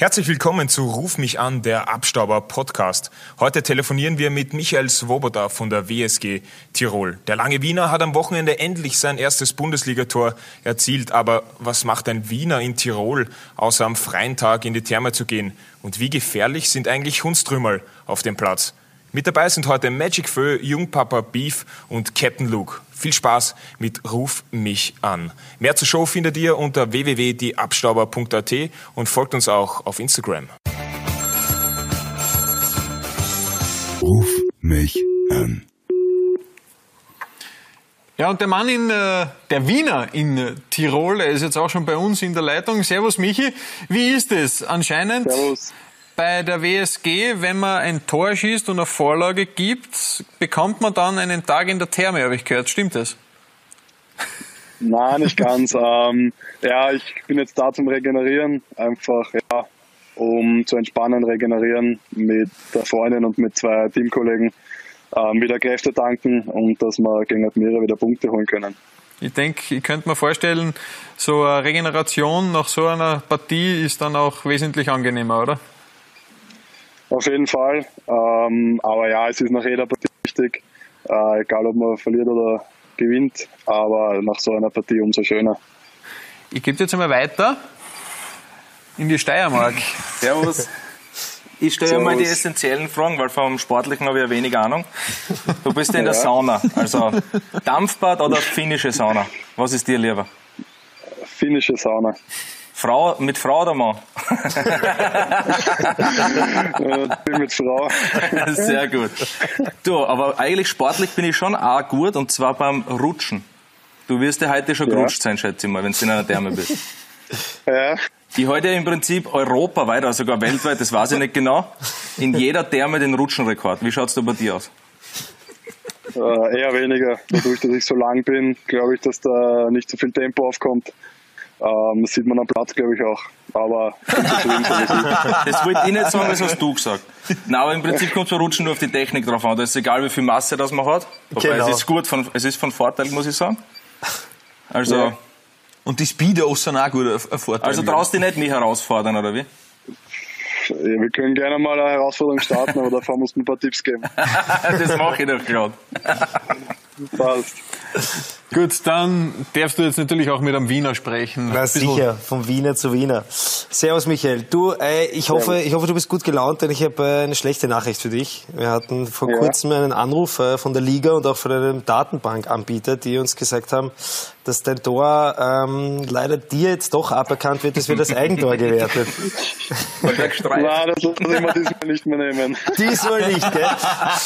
Herzlich willkommen zu Ruf mich an, der Abstauber Podcast. Heute telefonieren wir mit Michael Svoboda von der WSG Tirol. Der lange Wiener hat am Wochenende endlich sein erstes Bundesligator erzielt. Aber was macht ein Wiener in Tirol, außer am freien Tag in die Therme zu gehen? Und wie gefährlich sind eigentlich Hundstrümmerl auf dem Platz? Mit dabei sind heute Magic Fö, Jungpapa Beef und Captain Luke. Viel Spaß mit Ruf mich an. Mehr zur Show findet ihr unter www.dieabstauber.at und folgt uns auch auf Instagram. Ruf mich an. Ja, und der Mann in, äh, der Wiener in äh, Tirol, er ist jetzt auch schon bei uns in der Leitung. Servus Michi, wie ist es? Anscheinend Servus bei der WSG, wenn man ein Tor schießt und eine Vorlage gibt, bekommt man dann einen Tag in der Therme, habe ich gehört. Stimmt das? Nein, nicht ganz. ähm, ja, ich bin jetzt da zum Regenerieren, einfach ja, um zu entspannen, regenerieren mit der Freundin und mit zwei Teamkollegen, ähm, wieder Kräfte tanken und dass wir gegen Admira wieder Punkte holen können. Ich denke, ich könnte mir vorstellen, so eine Regeneration nach so einer Partie ist dann auch wesentlich angenehmer, oder? Auf jeden Fall. Ähm, aber ja, es ist nach jeder Partie wichtig, äh, egal ob man verliert oder gewinnt, aber nach so einer Partie umso schöner. Ich gebe jetzt einmal weiter in die Steiermark. Servus. Ich stelle ja mal die essentiellen Fragen, weil vom Sportlichen habe ich ja wenig Ahnung. Du bist ja in der Sauna, also Dampfbad oder finnische Sauna? Was ist dir lieber? Finnische Sauna. Frau, mit Frau oder Mann? ich bin mit Frau. Sehr gut. Du, aber eigentlich sportlich bin ich schon auch gut und zwar beim Rutschen. Du wirst ja heute schon ja. gerutscht sein, schätze ich mal, wenn du in einer Therme bist. Ja. Die heute im Prinzip europaweit, oder sogar weltweit, das weiß ich nicht genau, in jeder Therme den Rutschenrekord. Wie schaut es da bei dir aus? Äh, eher weniger. Dadurch, dass ich so lang bin, glaube ich, dass da nicht so viel Tempo aufkommt. Ähm, das sieht man am Platz, glaube ich, auch. Aber das wollte ich nicht sagen, das hast du gesagt. Nein, aber im Prinzip kommt es beim Rutschen nur auf die Technik drauf an. Da ist egal, wie viel Masse das man hat. Wobei genau. es ist gut, von, es ist von Vorteil, muss ich sagen. Also. Ja. Und die Speedos sind auch gut ein Vorteil. Also traust du dich nicht mich herausfordern, oder wie? Ja, wir können gerne mal eine Herausforderung starten, aber davor muss man ein paar Tipps geben. das mache ich doch gerade. Passt. Gut, dann darfst du jetzt natürlich auch mit einem Wiener sprechen. Na sicher, vom Wiener zu Wiener. Servus Michael. Du, äh, ich hoffe, ich hoffe, du bist gut gelaunt, denn ich habe äh, eine schlechte Nachricht für dich. Wir hatten vor ja. kurzem einen Anruf äh, von der Liga und auch von einem Datenbankanbieter, die uns gesagt haben, dass dein Tor ähm, leider dir jetzt doch aberkannt wird, es wird als Eigentor gewertet. Nein, das lassen wir diesmal nicht mehr nehmen. Diesmal nicht, gell?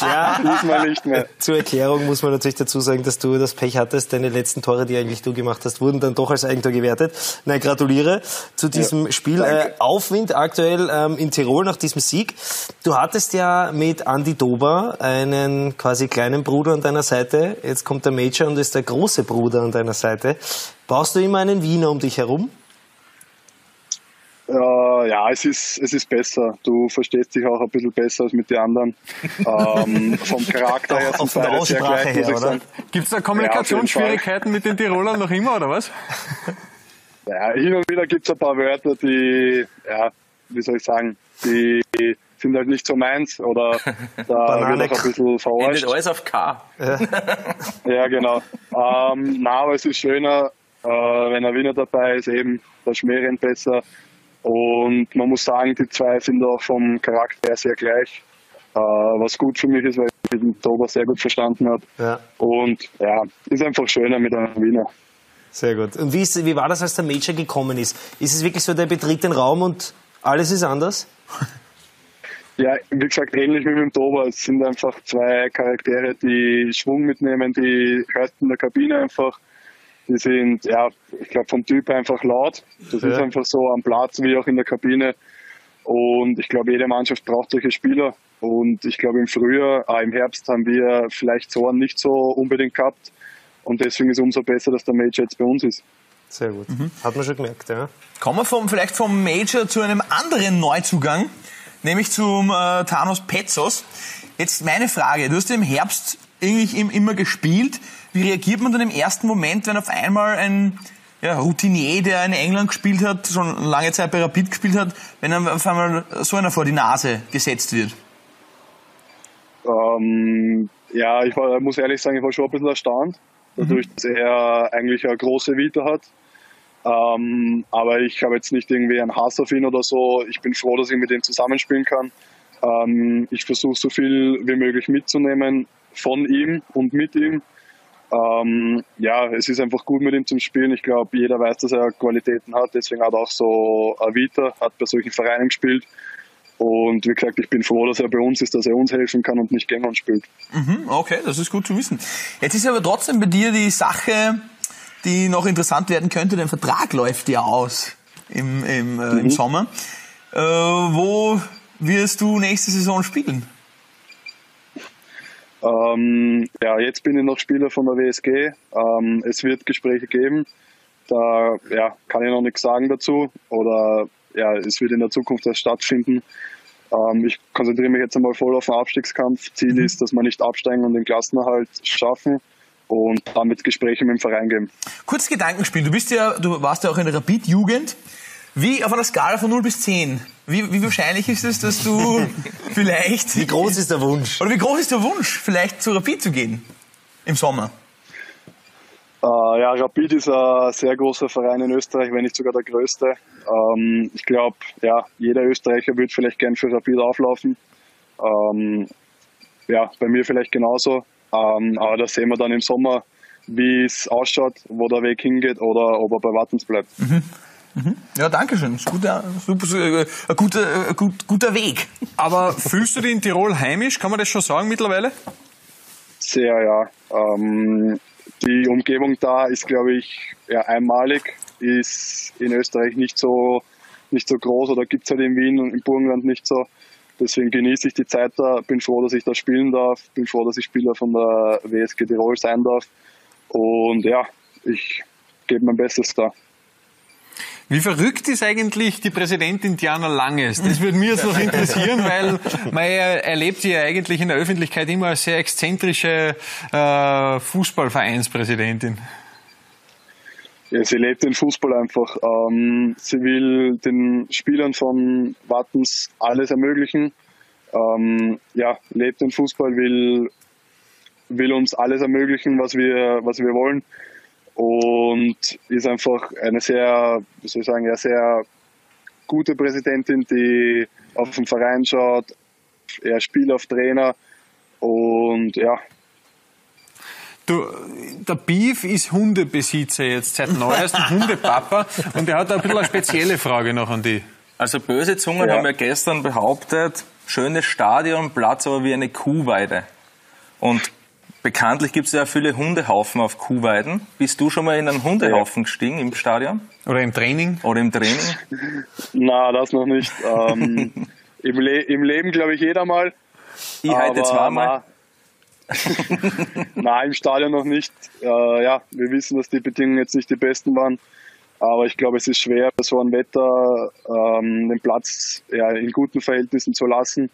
Ja. Diesmal nicht mehr. Zur Erklärung muss man natürlich dazu sagen, dass du das Pech hattest. Deine letzten Tore, die eigentlich du gemacht hast, wurden dann doch als Eigentor gewertet. Nein, gratuliere zu diesem ja, Spiel. Äh, Aufwind aktuell ähm, in Tirol nach diesem Sieg. Du hattest ja mit Andy Dober einen quasi kleinen Bruder an deiner Seite. Jetzt kommt der Major und ist der große Bruder an deiner Seite. Seite. Brauchst du immer einen Wiener um dich herum? Uh, ja, es ist, es ist besser. Du verstehst dich auch ein bisschen besser als mit den anderen. ähm, vom Charakter her sind beide sehr gleich, muss ich sagen. Gibt es da Kommunikationsschwierigkeiten ja, mit den Tirolern noch immer, oder was? Ja, hin und wieder gibt es ein paar Wörter, die, ja, wie soll ich sagen, die sind halt nicht so meins oder da wird auch ein bisschen verarscht. Endet alles auf K. Ja, ja genau. Ähm, na, aber es ist schöner, äh, wenn ein Wiener dabei ist, eben der Schmäh besser. Und man muss sagen, die zwei sind auch vom Charakter her sehr gleich. Äh, was gut für mich ist, weil ich den Tober sehr gut verstanden habe. Ja. Und ja, ist einfach schöner mit einem Wiener. Sehr gut. Und wie, ist, wie war das, als der Major gekommen ist? Ist es wirklich so, der betritt den Raum und alles ist anders? Ja, wie gesagt, ähnlich wie mit dem Dober. Es sind einfach zwei Charaktere, die Schwung mitnehmen, die hörst in der Kabine einfach. Die sind, ja, ich glaube, vom Typ einfach laut. Das ja. ist einfach so am Platz wie auch in der Kabine. Und ich glaube, jede Mannschaft braucht solche Spieler. Und ich glaube, im Frühjahr, äh, im Herbst haben wir vielleicht so einen nicht so unbedingt gehabt. Und deswegen ist es umso besser, dass der Major jetzt bei uns ist. Sehr gut. Mhm. Hat man schon gemerkt, ja. Kommen wir vom, vielleicht vom Major zu einem anderen Neuzugang nämlich zum äh, Thanos Petzos. Jetzt meine Frage, du hast im Herbst irgendwie immer gespielt. Wie reagiert man dann im ersten Moment, wenn auf einmal ein ja, Routinier, der in England gespielt hat, schon lange Zeit bei Rapid gespielt hat, wenn dann auf einmal so einer vor die Nase gesetzt wird? Ähm, ja, ich war, muss ehrlich sagen, ich war schon ein bisschen erstaunt, dadurch, dass er eigentlich eine große Vita hat. Ähm, aber ich habe jetzt nicht irgendwie einen Hass auf ihn oder so. Ich bin froh, dass ich mit ihm zusammenspielen kann. Ähm, ich versuche so viel wie möglich mitzunehmen von ihm und mit ihm. Ähm, ja, es ist einfach gut mit ihm zum Spielen. Ich glaube, jeder weiß, dass er Qualitäten hat. Deswegen hat er auch so Avita, hat bei solchen Vereinen gespielt. Und wie gesagt, ich bin froh, dass er bei uns ist, dass er uns helfen kann und nicht gegen uns spielt. Mhm, okay, das ist gut zu wissen. Jetzt ist aber trotzdem bei dir die Sache, die noch interessant werden könnte. Dein Vertrag läuft ja aus im, im, äh, mhm. im Sommer. Äh, wo wirst du nächste Saison spielen? Ähm, ja, jetzt bin ich noch Spieler von der WSG. Ähm, es wird Gespräche geben. Da ja, kann ich noch nichts sagen dazu. Oder ja, es wird in der Zukunft erst stattfinden. Ähm, ich konzentriere mich jetzt einmal voll auf den Abstiegskampf. Ziel mhm. ist, dass wir nicht absteigen und den Klassenerhalt schaffen und damit Gespräche mit dem Verein geben. Kurz Gedankenspiel. Du bist ja, du warst ja auch in der Rapid-Jugend. Wie auf einer Skala von 0 bis 10? Wie, wie wahrscheinlich ist es, dass du vielleicht. Wie groß ist der Wunsch? Oder wie groß ist der Wunsch, vielleicht zu Rapid zu gehen? Im Sommer? Uh, ja, Rapid ist ein sehr großer Verein in Österreich, wenn nicht sogar der größte. Ähm, ich glaube, ja, jeder Österreicher würde vielleicht gern für Rapid auflaufen. Ähm, ja, bei mir vielleicht genauso. Ähm, aber das sehen wir dann im Sommer, wie es ausschaut, wo der Weg hingeht oder ob er bei Wattens bleibt. Mhm. Mhm. Ja, danke schön. Ist guter, super, äh, ein guter, gut, guter Weg. Aber fühlst du dich in Tirol heimisch? Kann man das schon sagen mittlerweile? Sehr, ja. Ähm, die Umgebung da ist, glaube ich, ja, einmalig. Ist in Österreich nicht so, nicht so groß oder gibt es halt in Wien und im Burgenland nicht so. Deswegen genieße ich die Zeit da, bin froh, dass ich da spielen darf, bin froh, dass ich Spieler von der WSG Tirol sein darf. Und ja, ich gebe mein Bestes da. Wie verrückt ist eigentlich die Präsidentin Diana Langes? Das würde mich jetzt noch interessieren, weil man erlebt sie ja eigentlich in der Öffentlichkeit immer als sehr exzentrische äh, Fußballvereinspräsidentin. Ja, sie lebt den Fußball einfach. Ähm, sie will den Spielern von Wattens alles ermöglichen. Ähm, ja, lebt den Fußball, will, will uns alles ermöglichen, was wir, was wir wollen und ist einfach eine sehr, wie soll ich sagen, ja, sehr gute Präsidentin, die auf den Verein schaut, er spielt auf Trainer und ja. Du, der Beef ist Hundebesitzer jetzt seit neuestem Hundepapa und er hat ein bisschen eine spezielle Frage noch an dich. Also böse Zungen ja. haben ja gestern behauptet, schönes Stadion, Platz aber wie eine Kuhweide. Und Bekanntlich gibt es ja viele Hundehaufen auf Kuhweiden. Bist du schon mal in einen Hundehaufen gestiegen im Stadion? Oder im Training? Oder im Training? Na, das noch nicht. ähm, im, Le im, Leben glaube ich jeder mal. Ich heute zweimal. Nein, im Stadion noch nicht. Äh, ja, wir wissen, dass die Bedingungen jetzt nicht die besten waren. Aber ich glaube, es ist schwer, bei so einem Wetter ähm, den Platz ja, in guten Verhältnissen zu lassen.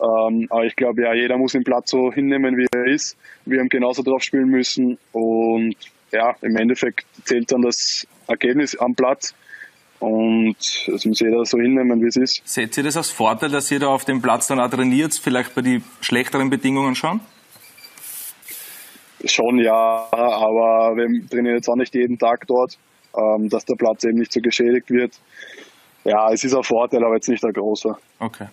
Ähm, aber ich glaube, ja, jeder muss den Platz so hinnehmen, wie er ist. Wir haben genauso drauf spielen müssen. Und ja, im Endeffekt zählt dann das Ergebnis am Platz. Und das muss jeder so hinnehmen, wie es ist. Seht ihr das als Vorteil, dass ihr da auf dem Platz dann auch trainiert, vielleicht bei den schlechteren Bedingungen schon? Schon ja, aber wir trainieren jetzt auch nicht jeden Tag dort, ähm, dass der Platz eben nicht so geschädigt wird. Ja, es ist ein Vorteil, aber jetzt nicht ein großer. Okay.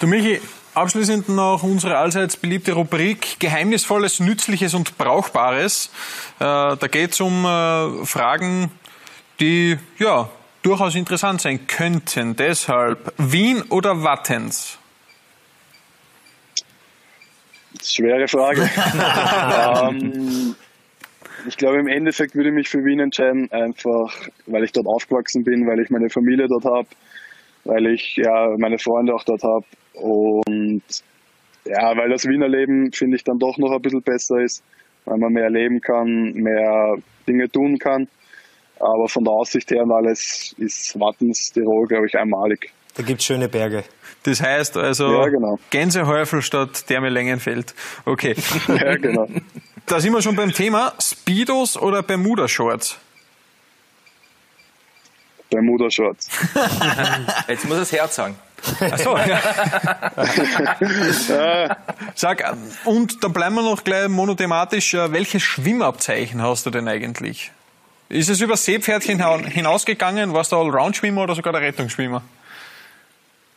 Du Michi, abschließend noch unsere allseits beliebte Rubrik Geheimnisvolles, Nützliches und Brauchbares. Äh, da geht es um äh, Fragen, die ja durchaus interessant sein könnten. Deshalb Wien oder Wattens? Schwere Frage. ähm, ich glaube, im Endeffekt würde ich mich für Wien entscheiden, einfach weil ich dort aufgewachsen bin, weil ich meine Familie dort habe, weil ich ja meine Freunde auch dort habe und ja, weil das Wiener Leben, finde ich, dann doch noch ein bisschen besser ist, weil man mehr leben kann, mehr Dinge tun kann. Aber von der Aussicht her und alles ist Wattens Tirol, glaube ich, einmalig. Da gibt es schöne Berge. Das heißt also ja, genau. Gänsehäufel statt Thermelengenfeld. Okay. ja, genau. Da sind wir schon beim Thema Speedos oder Bermuda-Shorts. Bermuda-Shorts. Jetzt muss das Herz sagen. Achso, ja. Sag, und dann bleiben wir noch gleich monothematisch. Äh, welches Schwimmabzeichen hast du denn eigentlich? Ist es über Seepferdchen hinausgegangen? Warst du Allround-Schwimmer oder sogar der Rettungsschwimmer?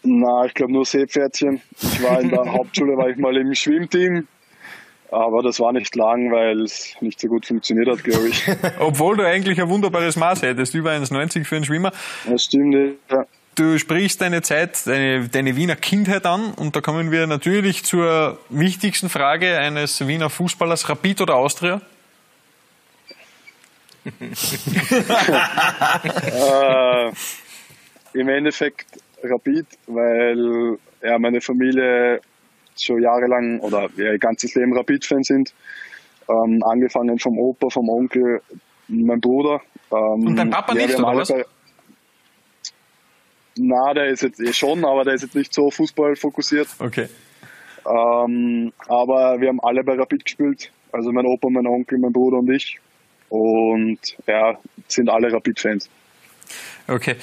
Na, ich glaube nur Seepferdchen. Ich war in der Hauptschule, war ich mal im Schwimmteam. Aber das war nicht lang, weil es nicht so gut funktioniert hat, glaube ich. Obwohl du eigentlich ein wunderbares Maß hättest, über 1,90 für einen Schwimmer. Das stimmt, ja. Du sprichst deine Zeit, deine, deine Wiener Kindheit an und da kommen wir natürlich zur wichtigsten Frage eines Wiener Fußballers, Rapid oder Austria? äh, Im Endeffekt Rapid, weil ja, meine Familie schon jahrelang oder ja, ihr ganzes Leben Rapid-Fan sind. Ähm, angefangen vom Opa, vom Onkel, mein Bruder. Ähm, Und dein Papa ja, nicht, oder was? Bei, na, der ist jetzt eh schon, aber der ist jetzt nicht so Fußball fokussiert. Okay. Ähm, aber wir haben alle bei Rapid gespielt. Also mein Opa, mein Onkel, mein Bruder und ich. Und ja, sind alle Rapid-Fans. Okay.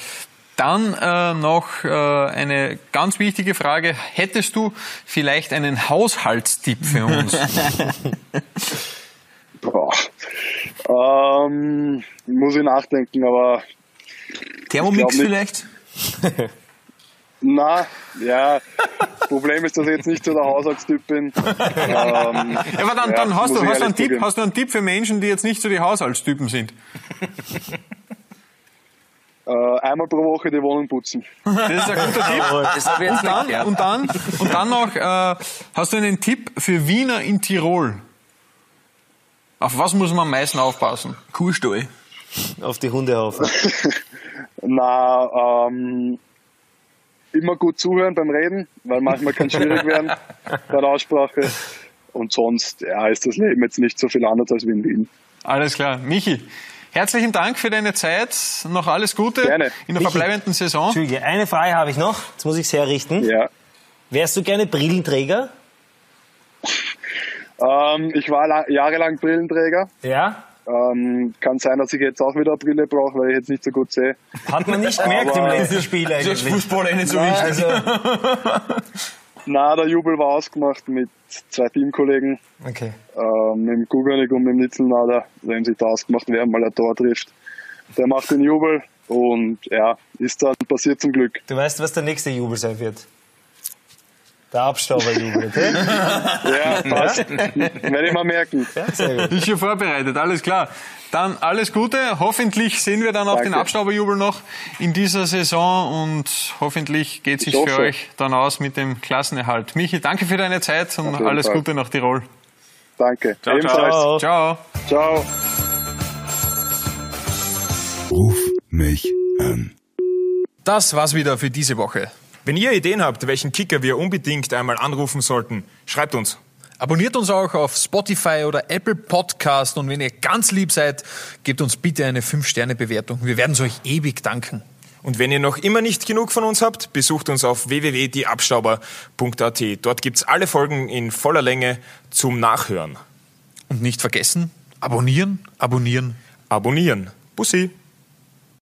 Dann äh, noch äh, eine ganz wichtige Frage. Hättest du vielleicht einen Haushaltstipp für uns? Boah. Ähm, muss ich nachdenken, aber. Thermomix vielleicht? Na, ja. Problem ist, dass ich jetzt nicht so der Haushaltstyp bin. Ähm, ja, aber dann, ja, dann hast, du, hast, du einen Tipp, hast du einen Tipp für Menschen, die jetzt nicht so die Haushaltstypen sind? Äh, einmal pro Woche die Wohnung putzen. Das ist ein guter Tipp. Das habe ich jetzt und, dann, und, dann, und dann noch, äh, hast du einen Tipp für Wiener in Tirol? Auf was muss man am meisten aufpassen? Kuhstall. Auf die Hundehaufen. Na, ähm, immer gut zuhören beim Reden, weil manchmal kann es schwierig werden bei der Aussprache. Und sonst ja, ist das Leben jetzt nicht so viel anders als wie in Wien. Alles klar. Michi, Herzlichen Dank für deine Zeit. Noch alles Gute gerne. in der verbleibenden Saison. Entschuldige, eine Frage habe ich noch. Jetzt muss ich es herrichten. Ja. Wärst du gerne Brillenträger? Ähm, ich war jahrelang Brillenträger. Ja. Ähm, kann sein, dass ich jetzt auch wieder eine Brille brauche, weil ich jetzt nicht so gut sehe. Hat man nicht gemerkt im letzten Spiel eigentlich. Das Fußball nicht so wichtig. Also, Na, der Jubel war ausgemacht mit zwei Teamkollegen. Okay. Ähm, mit dem Kuganik und mit dem Nitzelnader. Die haben sich da ausgemacht, wer mal ein Tor trifft. Der macht den Jubel und ja, ist dann passiert zum Glück. Du weißt, was der nächste Jubel sein wird? Der Abstauberjubel, okay? ja, passt. Ja? Werde ich mal merken. Ja. Ist schon vorbereitet, alles klar. Dann alles Gute. Hoffentlich sehen wir dann auch Danke. den Abstauberjubel noch in dieser Saison und hoffentlich geht es sich für euch dann aus mit dem Klassenerhalt. Michi, danke für deine Zeit und alles Fall. Gute nach Tirol. Danke. Ciao, Ebenfalls. ciao. Ciao. Ruf mich an. Das war's wieder für diese Woche. Wenn ihr Ideen habt, welchen Kicker wir unbedingt einmal anrufen sollten, schreibt uns. Abonniert uns auch auf Spotify oder Apple Podcast und wenn ihr ganz lieb seid, gebt uns bitte eine 5-Sterne-Bewertung. Wir werden es euch ewig danken. Und wenn ihr noch immer nicht genug von uns habt, besucht uns auf www.dieabstauber.at. Dort gibt's alle Folgen in voller Länge zum Nachhören. Und nicht vergessen, abonnieren, abonnieren, abonnieren. Bussi.